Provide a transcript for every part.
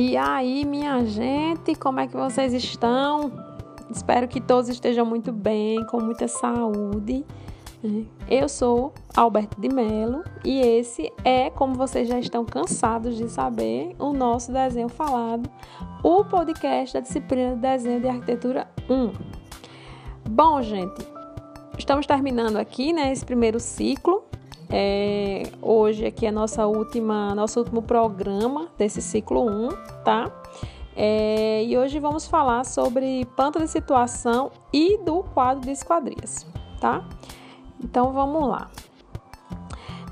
E aí, minha gente, como é que vocês estão? Espero que todos estejam muito bem, com muita saúde. Eu sou Alberto de Melo e esse é, como vocês já estão cansados de saber, o nosso desenho falado, o podcast da disciplina de desenho de arquitetura 1. Bom, gente, estamos terminando aqui, né, esse primeiro ciclo é, hoje aqui é nossa última, nosso último programa desse ciclo 1, tá? É, e hoje vamos falar sobre planta de situação e do quadro de esquadrias, tá? Então vamos lá.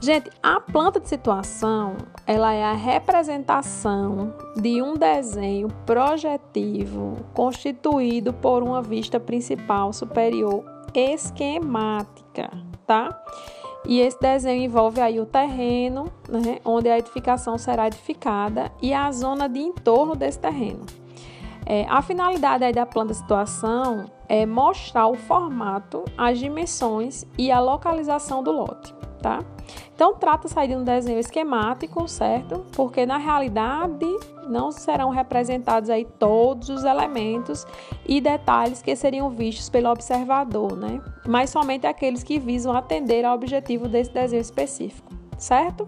Gente, a planta de situação, ela é a representação de um desenho projetivo constituído por uma vista principal superior esquemática, tá? E esse desenho envolve aí o terreno, né, onde a edificação será edificada e a zona de entorno desse terreno. É, a finalidade aí da planta situação é mostrar o formato, as dimensões e a localização do lote, tá? Então, trata-se de um desenho esquemático, certo? Porque na realidade não serão representados aí todos os elementos e detalhes que seriam vistos pelo observador, né? Mas somente aqueles que visam atender ao objetivo desse desenho específico, certo?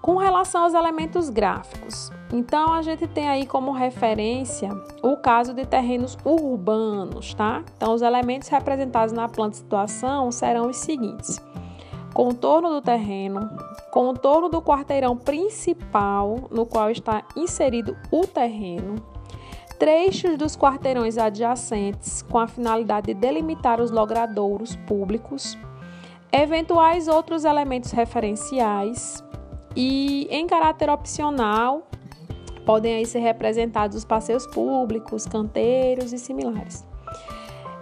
Com relação aos elementos gráficos, então a gente tem aí como referência o caso de terrenos urbanos, tá? Então os elementos representados na planta de situação serão os seguintes: contorno do terreno, contorno do quarteirão principal no qual está inserido o terreno, trechos dos quarteirões adjacentes com a finalidade de delimitar os logradouros públicos, eventuais outros elementos referenciais e, em caráter opcional, podem aí ser representados os passeios públicos, canteiros e similares.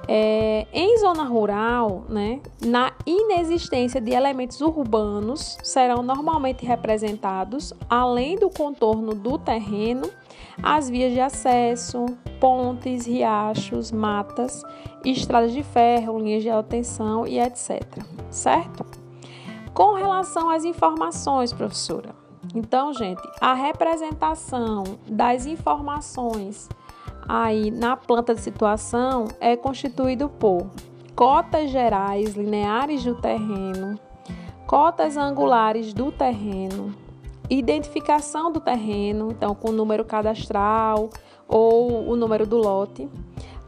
É, em zona rural, né, na inexistência de elementos urbanos, serão normalmente representados, além do contorno do terreno, as vias de acesso, pontes, riachos, matas, estradas de ferro, linhas de alta tensão e etc. Certo? Com relação às informações, professora. Então, gente, a representação das informações aí na planta de situação é constituído por cotas gerais lineares do terreno, cotas angulares do terreno, identificação do terreno, então com o número cadastral ou o número do lote,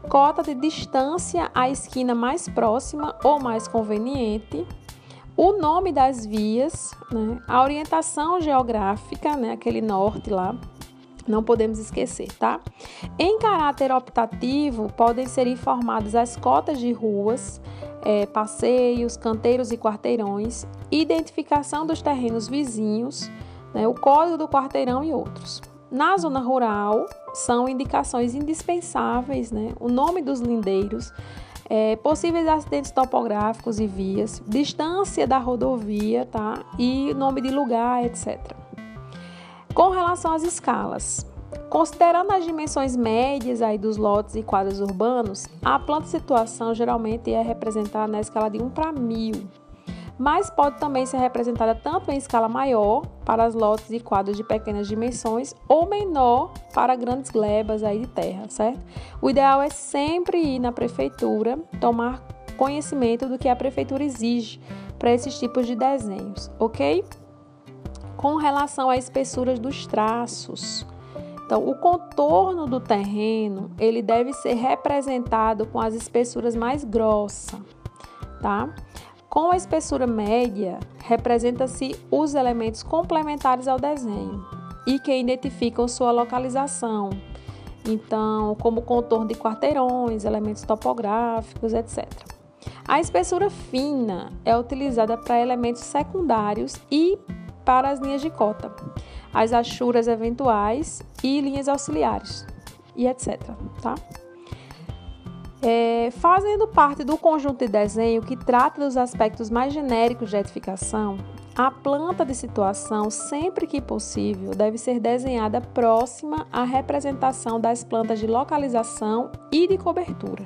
cota de distância à esquina mais próxima ou mais conveniente, o nome das vias, né, a orientação geográfica, né, aquele norte lá, não podemos esquecer, tá? Em caráter optativo, podem ser informadas as cotas de ruas, é, passeios, canteiros e quarteirões, identificação dos terrenos vizinhos, né, o código do quarteirão e outros. Na zona rural, são indicações indispensáveis, né, o nome dos lindeiros, é, possíveis acidentes topográficos e vias, distância da rodovia, tá? E nome de lugar, etc. Com relação às escalas, considerando as dimensões médias aí dos lotes e quadros urbanos, a planta situação geralmente é representada na escala de 1 para 1000, mas pode também ser representada tanto em escala maior para as lotes e quadros de pequenas dimensões ou menor para grandes glebas aí de terra, certo? O ideal é sempre ir na prefeitura tomar conhecimento do que a prefeitura exige para esses tipos de desenhos, ok? Com relação às espessuras dos traços. Então, o contorno do terreno, ele deve ser representado com as espessuras mais grossas, tá? Com a espessura média, representa-se os elementos complementares ao desenho e que identificam sua localização. Então, como contorno de quarteirões, elementos topográficos, etc. A espessura fina é utilizada para elementos secundários e para as linhas de cota, as achuras eventuais e linhas auxiliares, e etc. Tá? É, fazendo parte do conjunto de desenho que trata dos aspectos mais genéricos de edificação, a planta de situação, sempre que possível, deve ser desenhada próxima à representação das plantas de localização e de cobertura.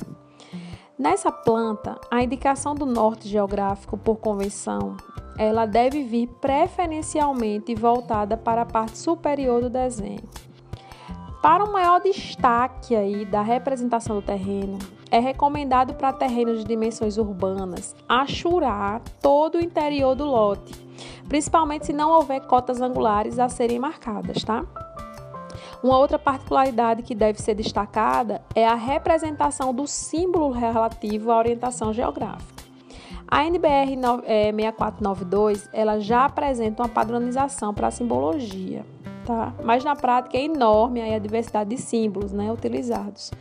Nessa planta, a indicação do norte geográfico por convenção ela deve vir preferencialmente voltada para a parte superior do desenho. Para um maior destaque aí da representação do terreno, é recomendado para terrenos de dimensões urbanas achurar todo o interior do lote, principalmente se não houver cotas angulares a serem marcadas, tá? Uma outra particularidade que deve ser destacada é a representação do símbolo relativo à orientação geográfica. A NBR 6492 ela já apresenta uma padronização para a simbologia, tá? Mas na prática é enorme a diversidade de símbolos, né, utilizados.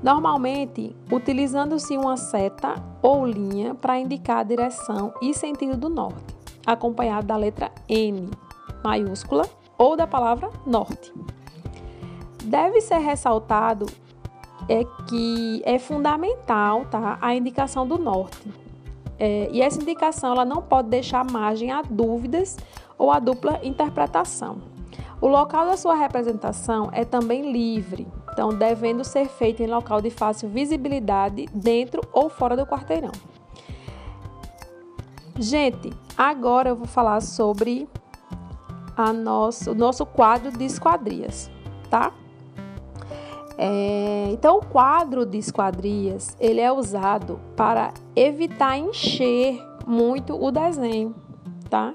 Normalmente, utilizando-se uma seta ou linha para indicar a direção e sentido do norte, acompanhado da letra N maiúscula ou da palavra norte. Deve ser ressaltado é que é fundamental tá, a indicação do norte. É, e essa indicação ela não pode deixar margem a dúvidas ou a dupla interpretação. O local da sua representação é também livre, então devendo ser feito em local de fácil visibilidade dentro ou fora do quarteirão. Gente, agora eu vou falar sobre a nosso, o nosso quadro de esquadrias, tá? É, então, o quadro de esquadrias ele é usado para evitar encher muito o desenho, tá?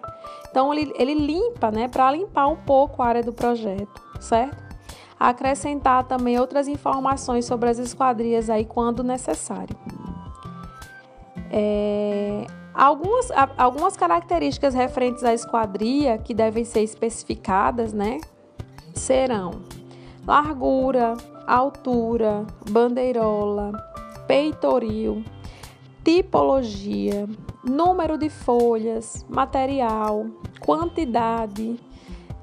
Então, ele, ele limpa, né? Para limpar um pouco a área do projeto, certo? Acrescentar também outras informações sobre as esquadrias aí quando necessário. É, algumas, algumas características referentes à esquadria que devem ser especificadas, né? Serão largura, altura, bandeirola, peitoril, tipologia, número de folhas, material, quantidade,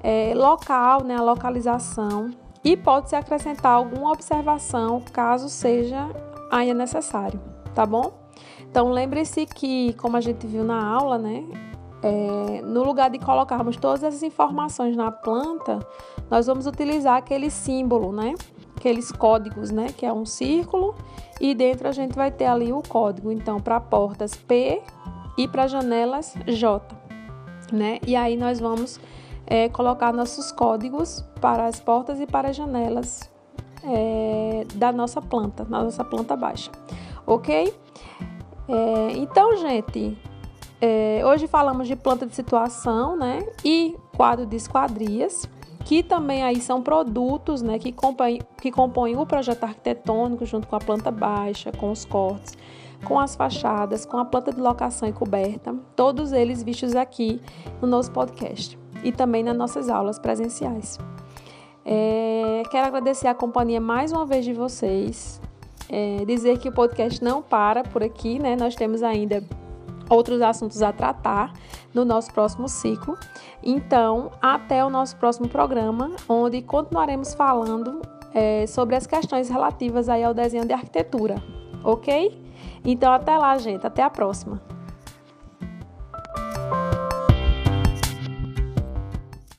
é, local, né, a localização e pode-se acrescentar alguma observação caso seja ainda necessário, tá bom? Então lembre-se que, como a gente viu na aula, né, é, no lugar de colocarmos todas essas informações na planta, nós vamos utilizar aquele símbolo, né? Aqueles códigos, né? Que é um círculo e dentro a gente vai ter ali o código. Então, para portas P e para janelas J, né? E aí nós vamos é, colocar nossos códigos para as portas e para as janelas é, da nossa planta, na nossa planta baixa, ok? É, então, gente, é, hoje falamos de planta de situação, né? E quadro de esquadrias, que também aí são produtos, né? Que compõem, que compõem o projeto arquitetônico junto com a planta baixa, com os cortes, com as fachadas, com a planta de locação e coberta, todos eles vistos aqui no nosso podcast e também nas nossas aulas presenciais. É, quero agradecer a companhia mais uma vez de vocês. É, dizer que o podcast não para por aqui, né? Nós temos ainda outros assuntos a tratar no nosso próximo ciclo. Então, até o nosso próximo programa, onde continuaremos falando é, sobre as questões relativas aí ao desenho de arquitetura, ok? Então, até lá, gente. Até a próxima.